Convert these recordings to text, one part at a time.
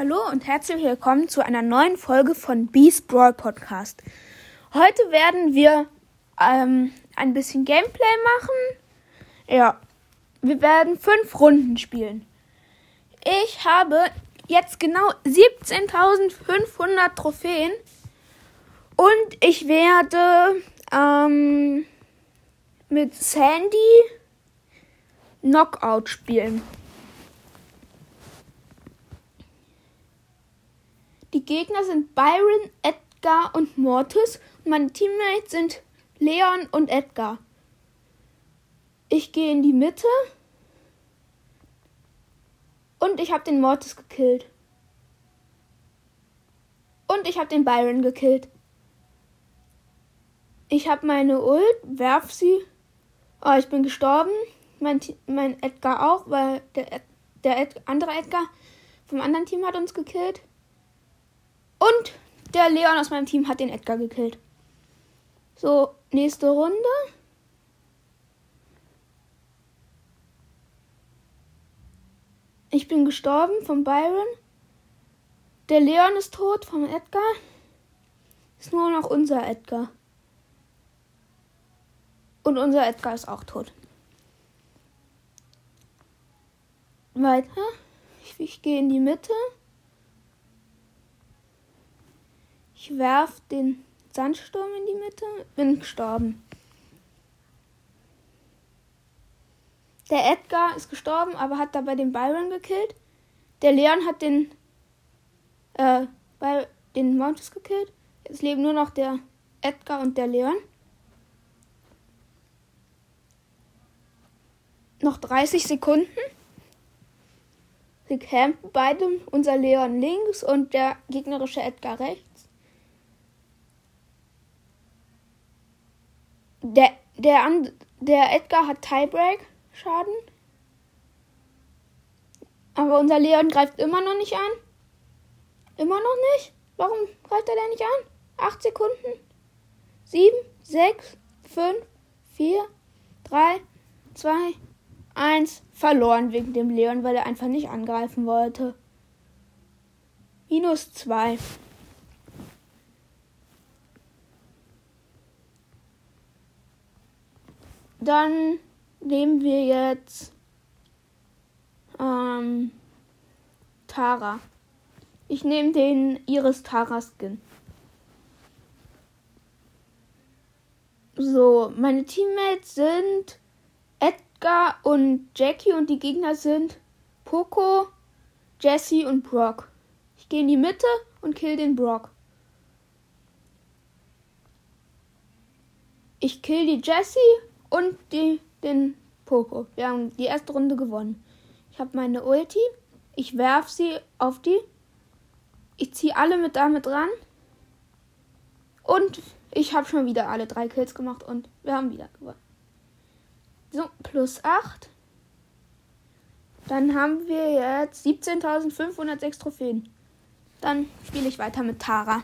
Hallo und herzlich willkommen zu einer neuen Folge von Beast Brawl Podcast. Heute werden wir ähm, ein bisschen Gameplay machen. Ja, wir werden fünf Runden spielen. Ich habe jetzt genau 17.500 Trophäen und ich werde ähm, mit Sandy Knockout spielen. Die Gegner sind Byron, Edgar und Mortis und meine Teammates sind Leon und Edgar. Ich gehe in die Mitte und ich habe den Mortis gekillt. Und ich habe den Byron gekillt. Ich habe meine Ult, werf sie. Oh, ich bin gestorben. Mein, mein Edgar auch, weil der, der Ed, andere Edgar vom anderen Team hat uns gekillt. Und der Leon aus meinem Team hat den Edgar gekillt. So, nächste Runde. Ich bin gestorben von Byron. Der Leon ist tot vom Edgar. Ist nur noch unser Edgar. Und unser Edgar ist auch tot. Weiter. Ich, ich gehe in die Mitte. Ich werf den Sandsturm in die Mitte. Bin gestorben. Der Edgar ist gestorben, aber hat dabei den Byron gekillt. Der Leon hat den äh, bei den Mounties gekillt. Jetzt leben nur noch der Edgar und der Leon. Noch 30 Sekunden. Sie campen beide, unser Leon links und der gegnerische Edgar rechts. Der, der, der Edgar hat Tiebreak-Schaden. Aber unser Leon greift immer noch nicht an. Immer noch nicht? Warum greift er denn nicht an? Acht Sekunden. Sieben, sechs, fünf, vier, drei, zwei, eins. Verloren wegen dem Leon, weil er einfach nicht angreifen wollte. Minus zwei. Dann nehmen wir jetzt ähm, Tara. Ich nehme den Iris Tara Skin. So, meine Teammates sind Edgar und Jackie und die Gegner sind Poco, Jesse und Brock. Ich gehe in die Mitte und kill den Brock. Ich kill die Jessie und die, den Poco. Wir haben die erste Runde gewonnen. Ich habe meine Ulti. Ich werf sie auf die. Ich ziehe alle mit damit ran. Und ich habe schon wieder alle drei Kills gemacht und wir haben wieder gewonnen. So, plus 8. Dann haben wir jetzt 17.506 Trophäen. Dann spiele ich weiter mit Tara.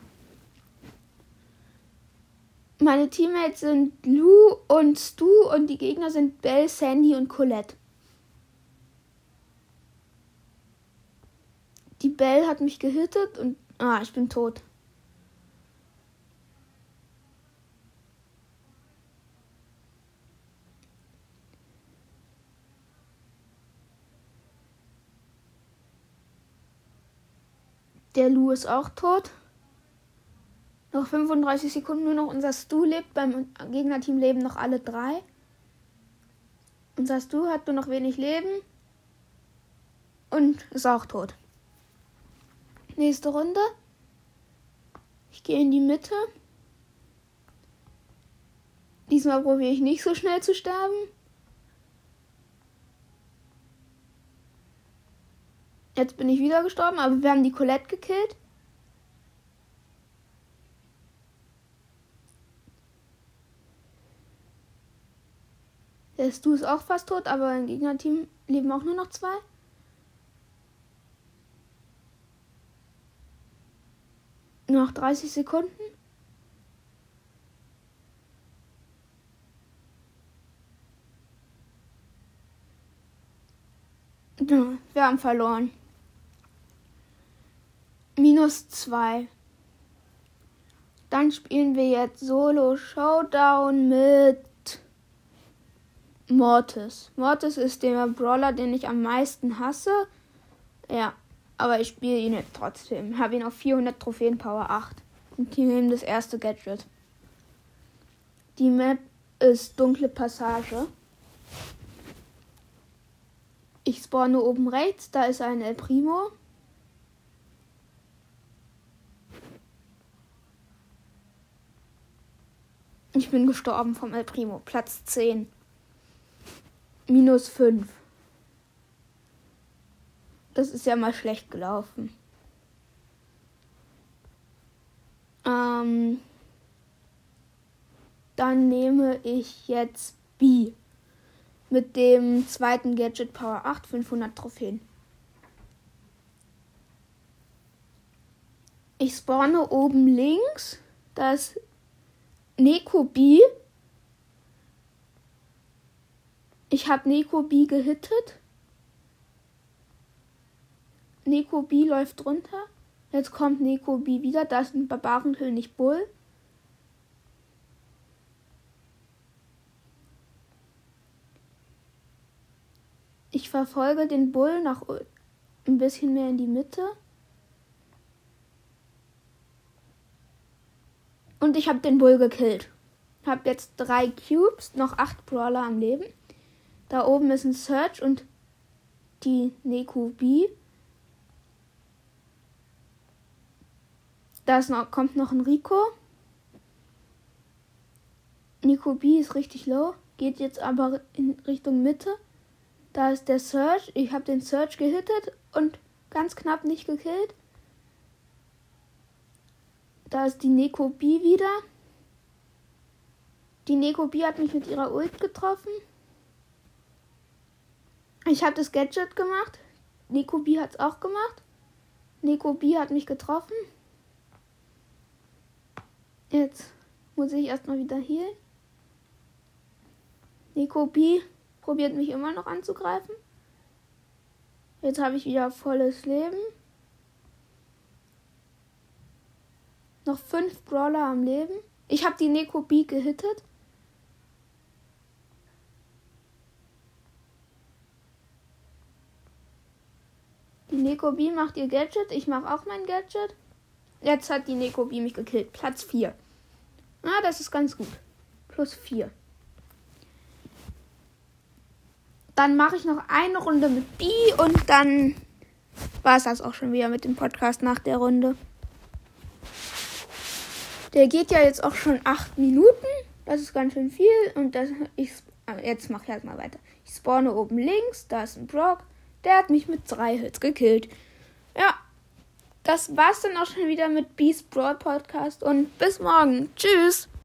Meine Teammates sind Lou und Stu und die Gegner sind Belle, Sandy und Colette. Die Belle hat mich gehittet und. Ah, ich bin tot. Der Lou ist auch tot. Noch 35 Sekunden nur noch. Unser Stu lebt. Beim Gegnerteam leben noch alle drei. Unser Stu hat nur noch wenig Leben. Und ist auch tot. Nächste Runde. Ich gehe in die Mitte. Diesmal probiere ich nicht so schnell zu sterben. Jetzt bin ich wieder gestorben, aber wir haben die Colette gekillt. Der Stu ist auch fast tot, aber im Gegnerteam leben auch nur noch zwei. Noch 30 Sekunden. Wir haben verloren. Minus 2. Dann spielen wir jetzt Solo Showdown mit Mortis. Mortis ist der Brawler, den ich am meisten hasse. Ja, aber ich spiele ihn jetzt trotzdem. Habe ihn auf 400 Trophäen Power 8. Und hier nehmen das erste Gadget. Die Map ist dunkle Passage. Ich spawne oben rechts, da ist ein El Primo. Ich bin gestorben vom El Primo. Platz 10. Minus 5. Das ist ja mal schlecht gelaufen. Ähm, dann nehme ich jetzt B. Mit dem zweiten Gadget Power 8, 500 Trophäen. Ich spawne oben links. Das Neko B. Ich habe Neko B gehittet. Neko B läuft runter. Jetzt kommt Neko B wieder. Da ist ein Barbarenkönig Bull. Ich verfolge den Bull nach ein bisschen mehr in die Mitte. Und ich habe den Bull gekillt. Hab jetzt drei Cubes, noch acht Brawler am Leben. Da oben ist ein Search und die Neku B. Da noch, kommt noch ein Rico. Nico B ist richtig low, geht jetzt aber in Richtung Mitte. Da ist der Search. Ich habe den Search gehittet und ganz knapp nicht gekillt. Da ist die Neko B wieder. Die Neko B hat mich mit ihrer Ult getroffen. Ich habe das Gadget gemacht. Neko B hat es auch gemacht. Neko B hat mich getroffen. Jetzt muss ich erstmal wieder hier. Neko B probiert mich immer noch anzugreifen. Jetzt habe ich wieder volles Leben. Noch fünf Brawler am Leben. Ich habe die Neko B gehittet. Die Neko B macht ihr Gadget. Ich mache auch mein Gadget. Jetzt hat die Neko B mich gekillt. Platz 4. Ah, das ist ganz gut. Plus 4. Dann mache ich noch eine Runde mit B und dann war es das auch schon wieder mit dem Podcast nach der Runde. Der geht ja jetzt auch schon acht Minuten. Das ist ganz schön viel. Und das, ich, jetzt mache ich halt mal weiter. Ich spawne oben links. Da ist ein Brock. Der hat mich mit drei Hits gekillt. Ja, das war's dann auch schon wieder mit Beast Brawl Podcast. Und bis morgen. Tschüss.